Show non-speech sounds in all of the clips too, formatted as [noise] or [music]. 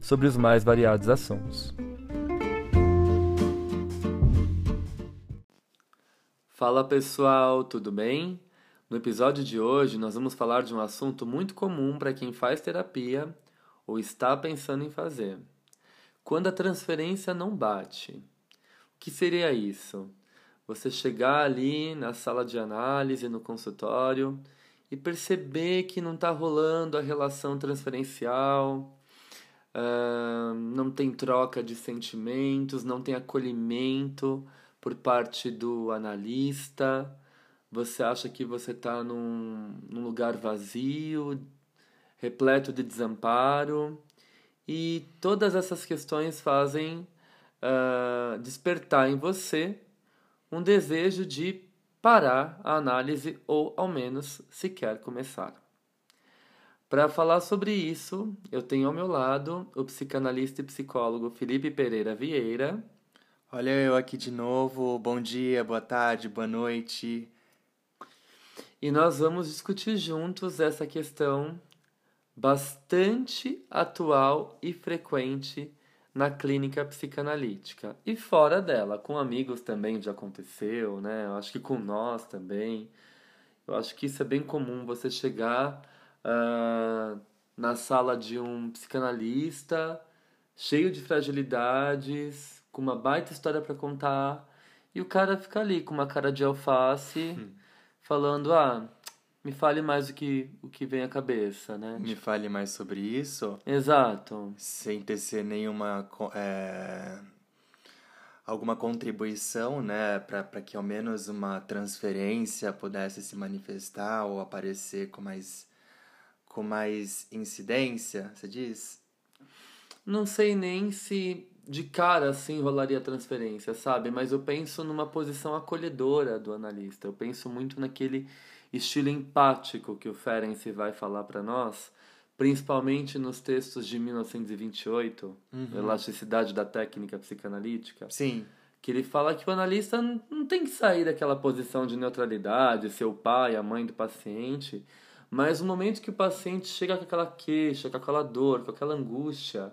sobre os mais variados assuntos. Fala pessoal, tudo bem? No episódio de hoje, nós vamos falar de um assunto muito comum para quem faz terapia ou está pensando em fazer. Quando a transferência não bate. O que seria isso? Você chegar ali na sala de análise, no consultório, e perceber que não está rolando a relação transferencial, uh, não tem troca de sentimentos, não tem acolhimento por parte do analista, você acha que você está num, num lugar vazio, repleto de desamparo, e todas essas questões fazem uh, despertar em você um desejo de parar a análise ou, ao menos, sequer começar. Para falar sobre isso, eu tenho ao meu lado o psicanalista e psicólogo Felipe Pereira Vieira. Olha eu aqui de novo. Bom dia, boa tarde, boa noite. E nós vamos discutir juntos essa questão bastante atual e frequente na clínica psicanalítica. E fora dela, com amigos também já aconteceu, né? Eu acho que com nós também. Eu acho que isso é bem comum, você chegar uh, na sala de um psicanalista, cheio de fragilidades, com uma baita história para contar, e o cara fica ali com uma cara de alface, hum. falando: ah, me fale mais o que, o que vem à cabeça, né? Me fale mais sobre isso. Exato. Sem tecer nenhuma. É, alguma contribuição, né? Para que ao menos uma transferência pudesse se manifestar ou aparecer com mais com mais incidência, você diz? Não sei nem se de cara assim rolaria a transferência, sabe? Mas eu penso numa posição acolhedora do analista. Eu penso muito naquele estilo empático que o Ferenc vai falar para nós, principalmente nos textos de 1928, uhum. Elasticidade da Técnica Psicanalítica. Sim. Que ele fala que o analista não tem que sair daquela posição de neutralidade, ser o pai, a mãe do paciente, mas no momento que o paciente chega com aquela queixa, com aquela dor, com aquela angústia,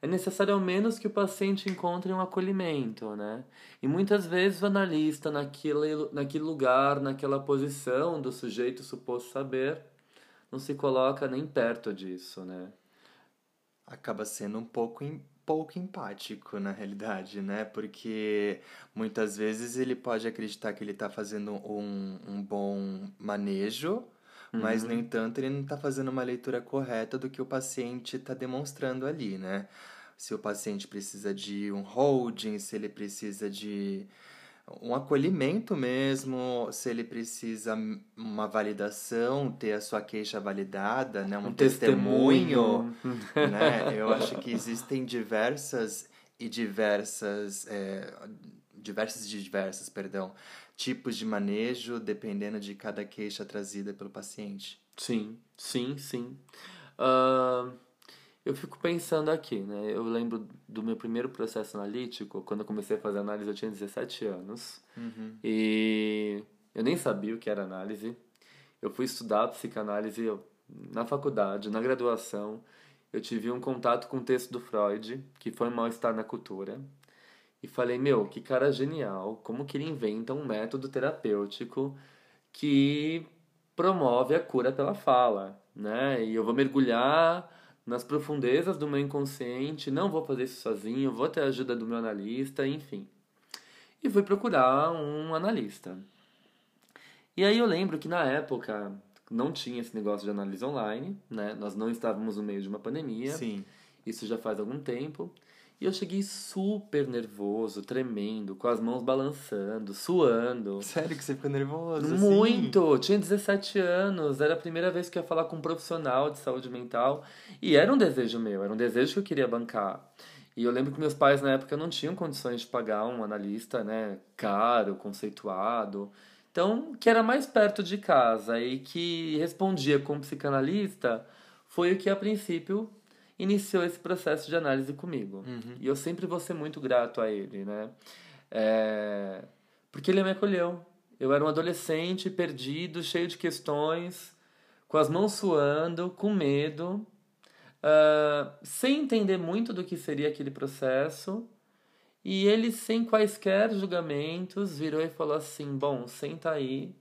é necessário ao menos que o paciente encontre um acolhimento, né? E muitas vezes o analista, naquele, naquele lugar, naquela posição do sujeito suposto saber, não se coloca nem perto disso, né? Acaba sendo um pouco, pouco empático, na realidade, né? Porque muitas vezes ele pode acreditar que ele está fazendo um, um bom manejo, mas, no uhum. entanto, ele não está fazendo uma leitura correta do que o paciente está demonstrando ali, né? Se o paciente precisa de um holding, se ele precisa de um acolhimento mesmo, se ele precisa uma validação, ter a sua queixa validada, né? um, um testemunho, testemunho. [laughs] né? Eu acho que existem diversas e diversas, é, diversas e diversas, perdão, tipos de manejo dependendo de cada queixa trazida pelo paciente. Sim, sim, sim. Uh, eu fico pensando aqui, né? Eu lembro do meu primeiro processo analítico, quando eu comecei a fazer análise eu tinha 17 anos. Uhum. E eu nem sabia o que era análise. Eu fui estudar psicanálise na faculdade, na graduação. Eu tive um contato com o texto do Freud, que foi Mal-Estar na Cultura. E falei, meu, que cara genial, como que ele inventa um método terapêutico que promove a cura pela fala, né? E eu vou mergulhar nas profundezas do meu inconsciente, não vou fazer isso sozinho, vou ter a ajuda do meu analista, enfim. E fui procurar um analista. E aí eu lembro que na época não tinha esse negócio de análise online, né? Nós não estávamos no meio de uma pandemia. Sim. Isso já faz algum tempo. E eu cheguei super nervoso, tremendo, com as mãos balançando, suando. Sério que você ficou nervoso? assim? Muito! Tinha 17 anos, era a primeira vez que eu ia falar com um profissional de saúde mental. E era um desejo meu, era um desejo que eu queria bancar. E eu lembro que meus pais na época não tinham condições de pagar um analista, né, caro, conceituado. Então, que era mais perto de casa e que respondia como psicanalista, foi o que a princípio iniciou esse processo de análise comigo. Uhum. E eu sempre vou ser muito grato a ele, né? É... Porque ele me acolheu. Eu era um adolescente perdido, cheio de questões, com as mãos suando, com medo, uh, sem entender muito do que seria aquele processo. E ele, sem quaisquer julgamentos, virou e falou assim: Bom, senta aí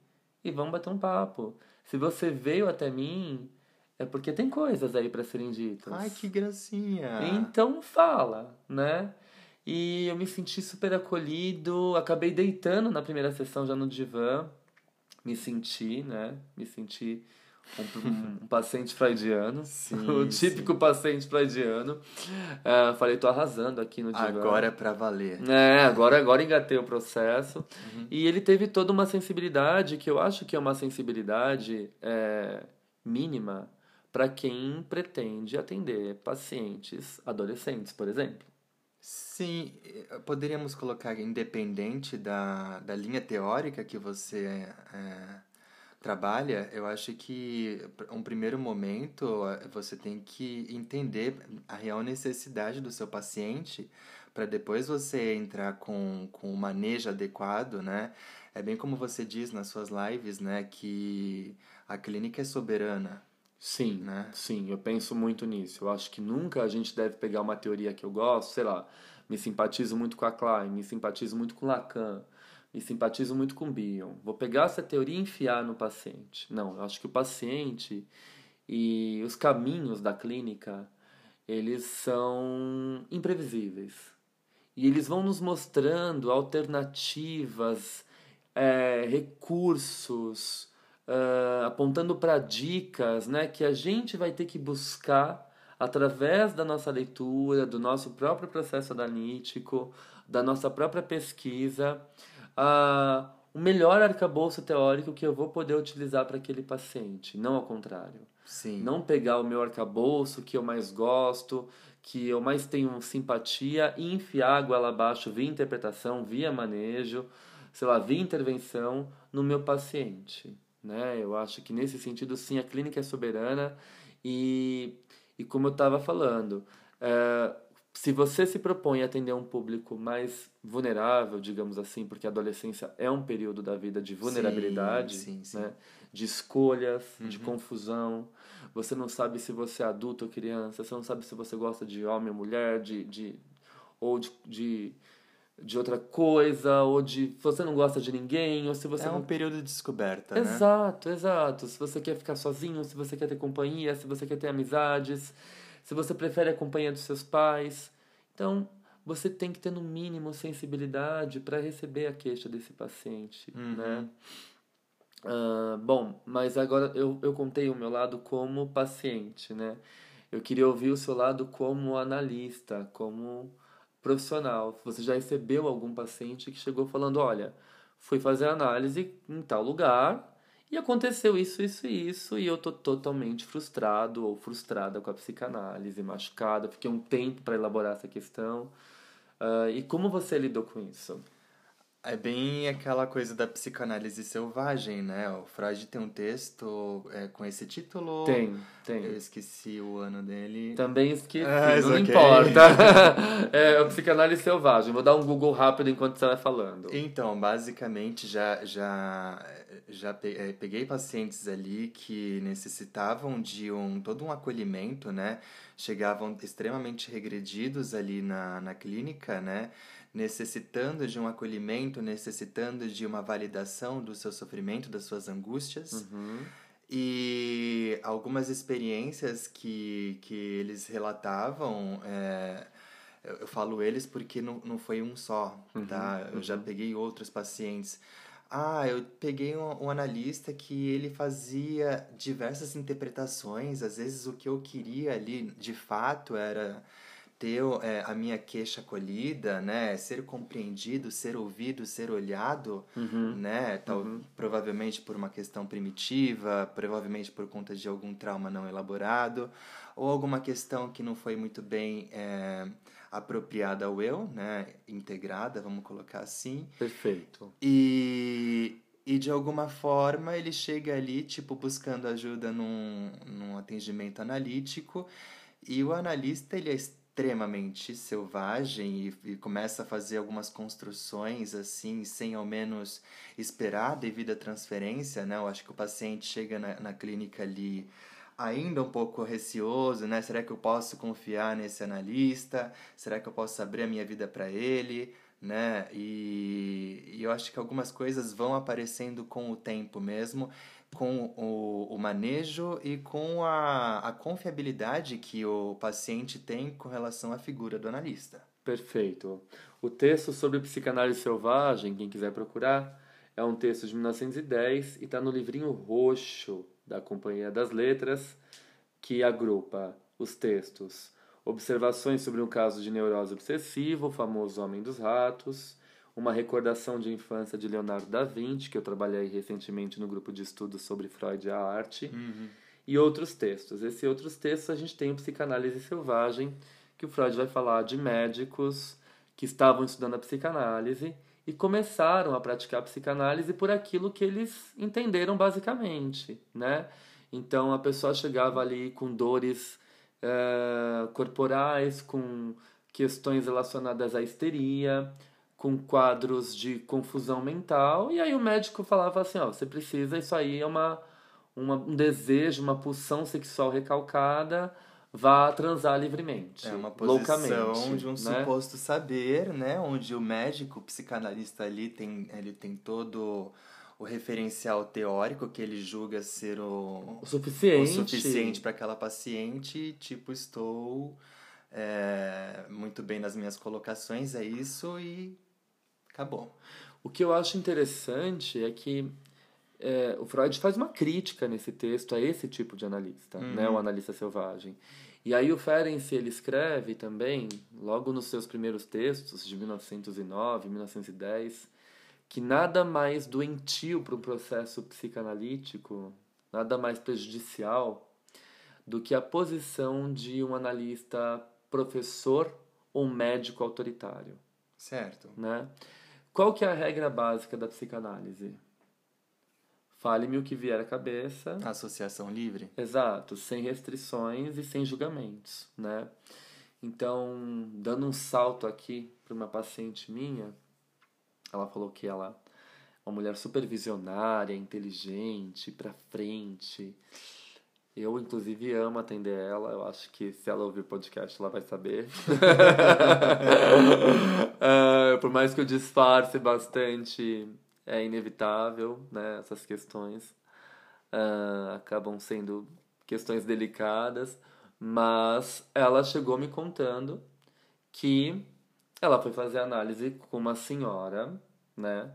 e vamos bater um papo. Se você veio até mim, é porque tem coisas aí para serem ditas. Ai, que gracinha! Então fala, né? E eu me senti super acolhido, acabei deitando na primeira sessão já no divã, me senti, né? Me senti um, um, um paciente freudiano, Sim, [laughs] o típico sim. paciente freudiano. É, falei, tô arrasando aqui no divã. Agora é pra valer. É, agora, agora engatei o processo. Uhum. E ele teve toda uma sensibilidade, que eu acho que é uma sensibilidade é, mínima para quem pretende atender pacientes adolescentes, por exemplo. Sim, eh, poderíamos colocar independente da, da linha teórica que você é, trabalha, eu acho que um primeiro momento eh, você tem que entender a real necessidade do seu paciente para depois você entrar com, com o manejo adequado, né? É bem como você diz nas suas lives, né? Que a clínica é soberana, Sim, né? sim, eu penso muito nisso. Eu acho que nunca a gente deve pegar uma teoria que eu gosto, sei lá, me simpatizo muito com a Klein, me simpatizo muito com Lacan, me simpatizo muito com Bion. Vou pegar essa teoria e enfiar no paciente. Não, eu acho que o paciente e os caminhos da clínica, eles são imprevisíveis. E eles vão nos mostrando alternativas, é, recursos, uh, apontando para dicas né, que a gente vai ter que buscar através da nossa leitura, do nosso próprio processo analítico, da nossa própria pesquisa, uh, o melhor arcabouço teórico que eu vou poder utilizar para aquele paciente, não ao contrário. Sim. Não pegar o meu arcabouço que eu mais gosto, que eu mais tenho simpatia e enfiar a goela abaixo via interpretação, via manejo, sei lá, via intervenção no meu paciente. Né? Eu acho que nesse sentido, sim, a clínica é soberana e, e como eu estava falando, é, se você se propõe a atender um público mais vulnerável, digamos assim, porque a adolescência é um período da vida de vulnerabilidade, sim, sim. Né? de escolhas, Uhum. de confusão. Você não sabe se você é adulto ou criança, você não sabe se você gosta de homem ou mulher, de, de, ou de, de, de outra coisa, ou de você não gosta de ninguém, ou se você É um não período de descoberta, né? Exato, exato. Se você quer ficar sozinho, se você quer ter companhia, se você quer ter amizades, se você prefere a companhia dos seus pais. Então, você tem que ter no mínimo sensibilidade para receber a queixa desse paciente, Uhum. né? Ah, bom, mas agora eu, eu contei o meu lado como paciente, né? Eu queria ouvir o seu lado como analista, como profissional. Você já recebeu algum paciente que chegou falando, olha, fui fazer análise em tal lugar e aconteceu isso, isso e isso e eu tô totalmente frustrado ou frustrada com a psicanálise, machucada, fiquei um tempo para elaborar essa questão. Ah, e como você lidou com isso? É bem aquela coisa da psicanálise selvagem, né? O Freud tem um texto é, com esse título. Tem, tem. Eu esqueci o ano dele. Também esqueci, Ah, não ok. importa. [laughs] é o psicanálise selvagem. Vou dar um Google rápido enquanto você vai falando. Então, basicamente, já, já, já eh, peguei pacientes ali que necessitavam de um todo um acolhimento, né? Chegavam extremamente regredidos ali na, na clínica, né? Necessitando de um acolhimento, necessitando de uma validação do seu sofrimento, das suas angústias. Uhum. E algumas experiências que, que eles relatavam, é, eu, eu falo eles porque não, não foi um só, tá? Eu já peguei outros pacientes. Ah, eu peguei um, um analista que ele fazia diversas interpretações, às vezes o que eu queria ali, de fato, era ter é, a minha queixa acolhida, né? Ser compreendido, ser ouvido, ser olhado, Uhum. né? Tal, Provavelmente por uma questão primitiva, provavelmente por conta de algum trauma não elaborado, ou alguma questão que não foi muito bem é, apropriada ao eu, né? Integrada, vamos colocar assim. Perfeito. E, e de alguma forma ele chega ali, tipo, buscando ajuda num, num atendimento analítico, e o analista ele é extremamente selvagem e, e começa a fazer algumas construções assim, sem ao menos esperar devido à transferência, né? Eu acho que o paciente chega na, na clínica ali ainda um pouco receoso, né? Será que eu posso confiar nesse analista? Será que eu posso abrir a minha vida para ele? Né? E, e eu acho que algumas coisas vão aparecendo com o tempo mesmo, com o, o manejo e com a, a confiabilidade que o paciente tem com relação à figura do analista. Perfeito. O texto sobre psicanálise selvagem, quem quiser procurar, é um texto de 1910 e está no livrinho roxo da Companhia das Letras, que agrupa os textos Observações sobre um caso de neurose obsessiva, o famoso Homem dos Ratos, uma recordação de infância de Leonardo da Vinci, que eu trabalhei recentemente no grupo de estudos sobre Freud e a arte, e outros textos. Esses outros textos a gente tem o Psicanálise Selvagem, que o Freud vai falar de médicos que estavam estudando a psicanálise e começaram a praticar a psicanálise por aquilo que eles entenderam basicamente, né? Então a pessoa chegava ali com dores eh, corporais, com questões relacionadas à histeria, com quadros de confusão mental, e aí o médico falava assim, ó, você precisa, isso aí é uma, uma um desejo, uma pulsão sexual recalcada, vá transar livremente, É uma posição de um né? suposto saber, né? Onde o médico, o psicanalista ali tem, ele tem todo o referencial teórico que ele julga ser o, O suficiente. o suficiente para aquela paciente, tipo, estou é, muito bem nas minhas colocações, é isso e acabou. O que eu acho interessante é que é, o Freud faz uma crítica nesse texto a esse tipo de analista, né, o analista selvagem. E aí o Ferenc ele escreve também, logo nos seus primeiros textos, de 1909, 1910, que nada mais doentio para um processo psicanalítico, nada mais prejudicial do que a posição de um analista professor ou médico autoritário Certo. né? Qual que é a regra básica da psicanálise? Fale-me o que vier à cabeça. Associação livre? Exato, sem restrições e sem julgamentos, né? Então, dando um salto aqui para uma paciente minha, ela falou que ela é uma mulher super visionária, inteligente, para frente. Eu, inclusive, amo atender ela. Eu acho que se ela ouvir o podcast, ela vai saber. [laughs] Ah, por mais que eu disfarce bastante, é inevitável, né? Essas questões ah, acabam sendo questões delicadas. Mas ela chegou me contando que ela foi fazer análise com uma senhora, né?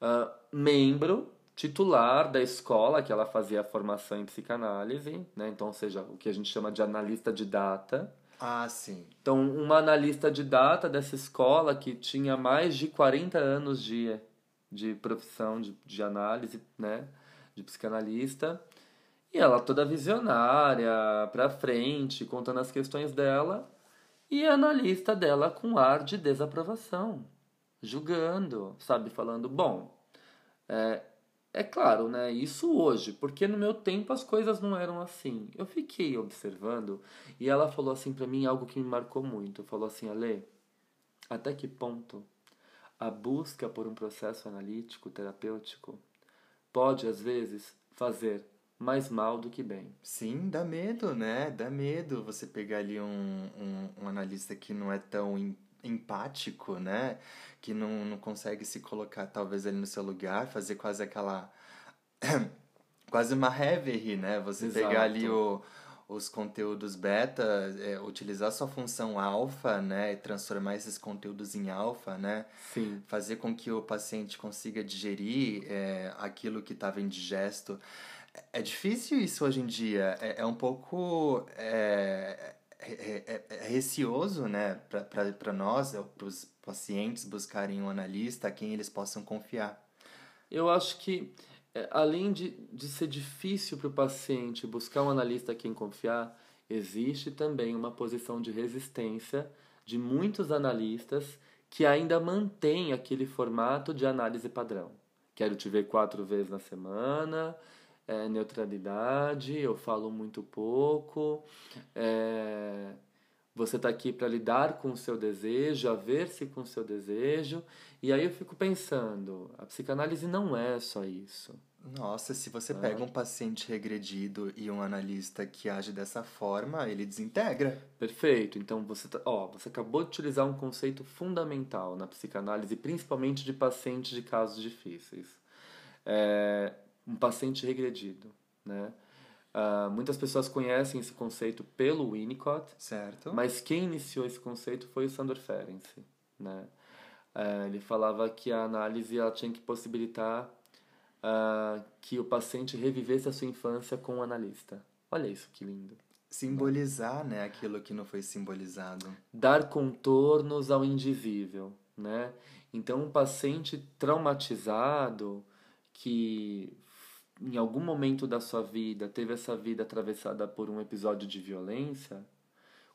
ah, membro titular da escola que ela fazia a formação em psicanálise, né? Então, ou seja, o que a gente chama de analista de data. Ah, sim. Então, uma analista de data dessa escola que tinha mais de 40 anos de, de profissão de, de análise, né? De psicanalista. E ela toda visionária, pra frente, contando as questões dela. E a analista dela com ar de desaprovação, julgando, sabe? Falando, bom, é, é claro, né? Isso hoje, porque no meu tempo as coisas não eram assim. Eu fiquei observando e ela falou assim pra mim algo que me marcou muito. Falou assim, Ale, até que ponto a busca por um processo analítico, terapêutico, pode às vezes fazer mais mal do que bem. Sim, dá medo, né? Dá medo você pegar ali um, um, um analista que não é tão empático, né? Que não, não consegue se colocar talvez ali no seu lugar, fazer quase aquela. [coughs] quase uma reverie, né? Você Exato. pegar ali o, os conteúdos beta, é, utilizar sua função alfa, né? E transformar esses conteúdos em alfa, né? Sim. fazer com que o paciente consiga digerir é, aquilo que estava indigesto. É difícil isso hoje em dia. É, é um pouco. É, é, é, é receoso, né, para nós, para os pacientes buscarem um analista a quem eles possam confiar. Eu acho que, é, além de, de ser difícil para o paciente buscar um analista a quem confiar, existe também uma posição de resistência de muitos analistas que ainda mantêm aquele formato de análise padrão. Quero te ver quatro vezes na semana, é, neutralidade, eu falo muito pouco, é, você está aqui para lidar com o seu desejo, a ver-se com o seu desejo. E aí eu fico pensando, a psicanálise não é só isso. Nossa, se você ah. pega um paciente regredido e um analista que age dessa forma, ele desintegra. Perfeito. Então você, tá, ó, você acabou de utilizar um conceito fundamental na psicanálise, principalmente de pacientes de casos difíceis. É, um paciente regredido, né? Uh, muitas pessoas conhecem esse conceito pelo Winnicott, certo? Mas quem iniciou esse conceito foi o Sandor Ferenczi, né? Uh, ele falava que a análise ela tinha que possibilitar uh, que o paciente revivesse a sua infância com o analista. Olha isso que lindo. Simbolizar, né, aquilo que não foi simbolizado. Dar contornos ao indizível, né? Então, um paciente traumatizado que em algum momento da sua vida teve essa vida atravessada por um episódio de violência,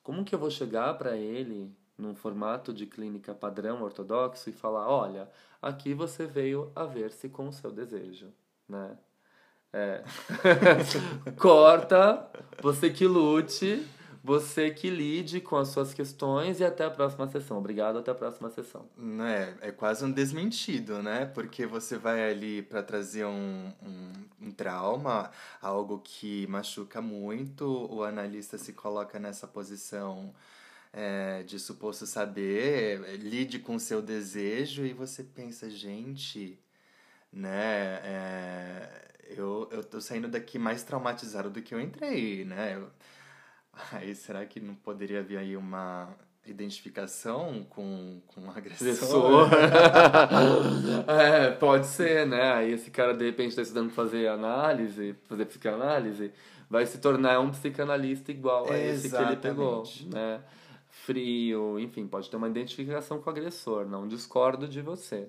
como que eu vou chegar para ele num formato de clínica padrão ortodoxo e falar, olha, aqui você veio a ver-se com o seu desejo, né? É. [laughs] Corta, você que lute, você que lide com as suas questões e até a próxima sessão. Obrigado, até a próxima sessão. É, é quase um desmentido, né? Porque você vai ali para trazer um, um, um, trauma, algo que machuca muito, o analista se coloca nessa posição é, de suposto saber, lide com o seu desejo e você pensa, gente, né? É, eu, eu tô saindo daqui mais traumatizado do que eu entrei, né? Eu, Aí será que não poderia haver aí uma identificação com, com agressor? [laughs] é, pode ser, né? Aí esse cara de repente está estudando fazer análise, fazer psicanálise, vai se tornar um psicanalista igual a esse que ele pegou, né? Frio, enfim, pode ter uma identificação com o agressor, não discordo de você.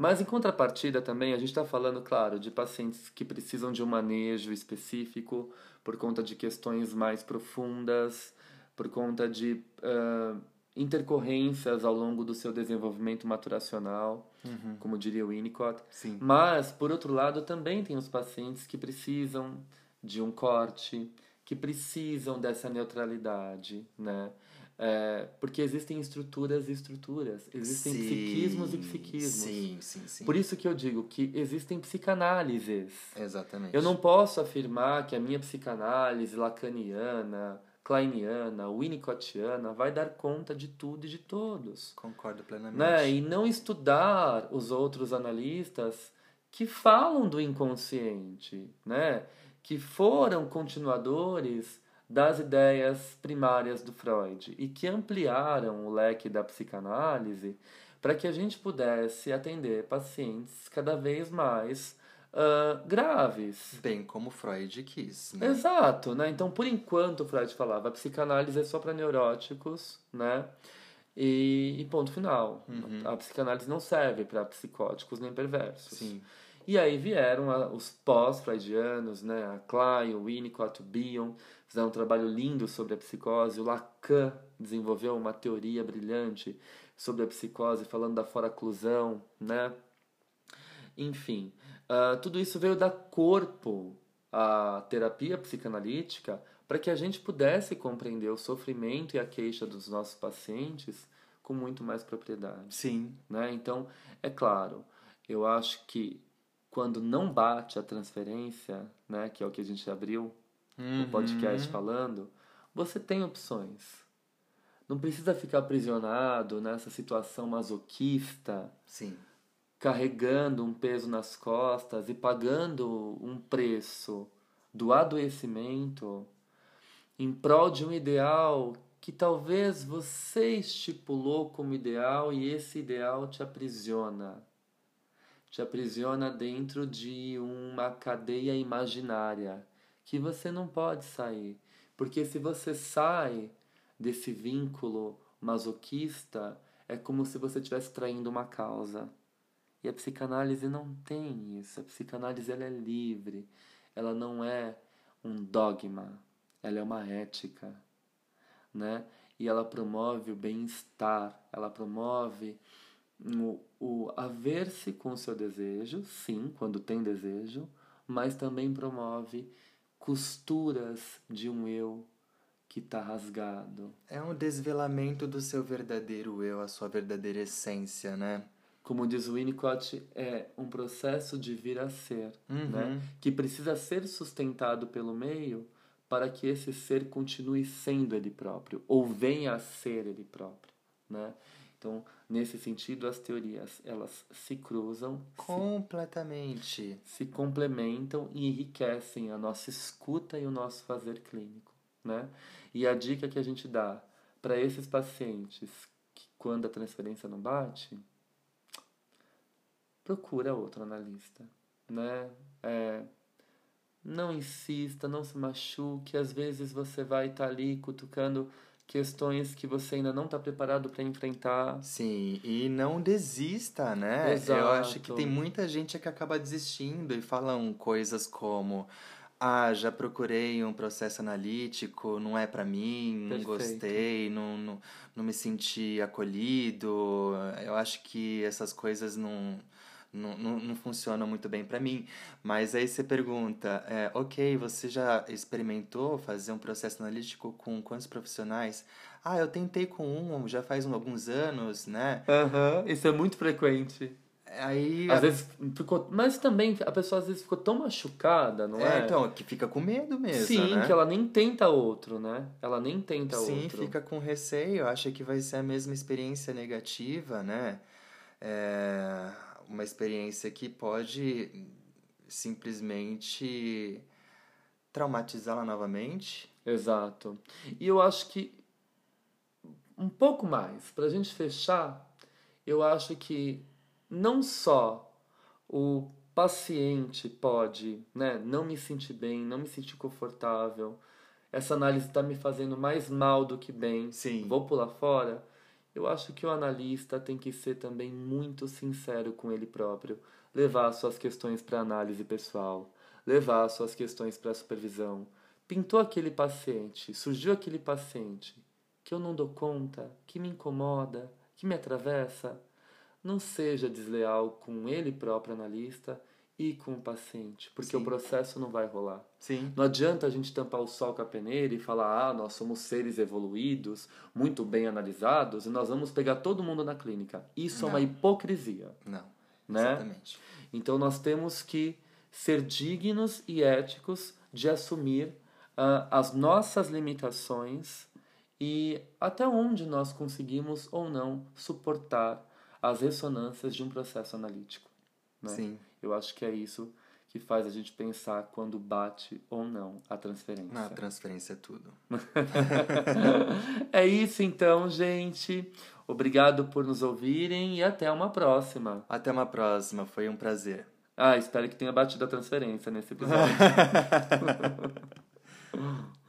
Mas em contrapartida também, a gente está falando, claro, de pacientes que precisam de um manejo específico, por conta de questões mais profundas, por conta de uh, intercorrências ao longo do seu desenvolvimento maturacional, uhum. como diria o Winnicott. Sim. Mas, por outro lado, também tem os pacientes que precisam de um corte, que precisam dessa neutralidade, né? É, porque existem estruturas e estruturas, existem sim, psiquismos e psiquismos. Sim, sim, sim. Por isso que eu digo que existem psicanálises. Exatamente. Eu não posso afirmar que a minha psicanálise lacaniana, kleiniana, winnicottiana vai dar conta de tudo e de todos. Concordo plenamente. Né? E não estudar os outros analistas que falam do inconsciente, né? que foram continuadores das ideias primárias do Freud e que ampliaram o leque da psicanálise para que a gente pudesse atender pacientes cada vez mais uh, graves. Bem como Freud quis, né? Exato, né? Então, por enquanto, Freud falava a psicanálise é só para neuróticos, né? E, e ponto final. Uhum. A psicanálise não serve para psicóticos nem perversos. Sim. E aí vieram a, os pós-freudianos, né? A Klein, o Winnicott, o Bion, fizeram um trabalho lindo sobre a psicose. O Lacan desenvolveu uma teoria brilhante sobre a psicose, falando da foraclusão, né? Enfim, uh, tudo isso veio dar corpo à terapia psicanalítica para que a gente pudesse compreender o sofrimento e a queixa dos nossos pacientes com muito mais propriedade. Sim. Né? Então, é claro, eu acho que quando não bate a transferência, né, que é o que a gente abriu uhum. o podcast falando, você tem opções. Não precisa ficar aprisionado nessa situação masoquista. Sim. Carregando um peso nas costas e pagando um preço do adoecimento em prol de um ideal que talvez você estipulou como ideal e esse ideal te aprisiona. Te aprisiona dentro de uma cadeia imaginária que você não pode sair. Porque se você sai, desse vínculo masoquista é como se você estivesse traindo uma causa. E a psicanálise não tem isso. A psicanálise ela é livre. Ela não é um dogma. Ela é uma ética, né? E ela promove o bem-estar. Ela promove o, o haver-se com o seu desejo, sim, quando tem desejo, mas também promove costuras de um eu que está rasgado. É um desvelamento do seu verdadeiro eu, a sua verdadeira essência, né? Como diz o Winnicott, é um processo de vir a ser, Uhum. né? que precisa ser sustentado pelo meio para que esse ser continue sendo ele próprio, ou venha a ser ele próprio. Né? Então, nesse sentido, as teorias elas se cruzam, se Completamente. se complementam e enriquecem a nossa escuta e o nosso fazer clínico, né? E a dica que a gente dá para esses pacientes que quando a transferência não bate, procura outro analista, né? É, não insista, não se machuque, às vezes você vai estar ali cutucando questões que você ainda não está preparado para enfrentar. Sim, e não desista, né? Eu acho que Exato. tem muita gente que acaba desistindo e falam coisas como: Ah, já procurei um processo analítico, não é pra mim, não Perfeito. gostei, não, não, não me senti acolhido. Eu acho que essas coisas não. Não, não, não funcionam muito bem pra mim. Mas aí você pergunta, é, ok, você já experimentou fazer um processo analítico com quantos profissionais? Ah, eu tentei com um já faz um- alguns anos, né? Aham, isso é muito frequente. Aí. Às vezes ficou. Mas também a pessoa às vezes ficou tão machucada, não é? é, então, que fica com medo mesmo. Sim, né? que ela nem tenta outro, né? Ela nem tenta Sim, outro. fica com receio, acha que vai ser a mesma experiência negativa, né? É uma experiência que pode simplesmente traumatizá-la novamente. Exato. E eu acho que um pouco mais, pra gente fechar, eu acho que não só o paciente pode, né, não me sentir bem, não me sentir confortável, essa análise está me fazendo mais mal do que bem, Sim. vou pular fora. Eu acho que o analista tem que ser também muito sincero com ele próprio, levar suas questões para análise pessoal, levar suas questões para supervisão. Pintou aquele paciente, surgiu aquele paciente que eu não dou conta, que me incomoda, que me atravessa. Não seja desleal com ele próprio analista e com o paciente, porque Sim. o processo não vai rolar. Sim. Não adianta a gente tampar o sol com a peneira e falar, ah, nós somos seres evoluídos, muito bem analisados, e nós vamos pegar todo mundo na clínica. Isso é uma Não. hipocrisia, Não. né? Exatamente. Então nós temos que ser dignos e éticos de assumir ah, as nossas limitações e até onde nós conseguimos ou não suportar as ressonâncias de um processo analítico. Né? Sim. Eu acho que é isso que faz a gente pensar quando bate ou não a transferência. Na transferência é tudo. [laughs] é isso então, gente. Obrigado por nos ouvirem e até uma próxima. Até uma próxima, foi um prazer. Ah, espero que tenha batido a transferência nesse episódio. [laughs]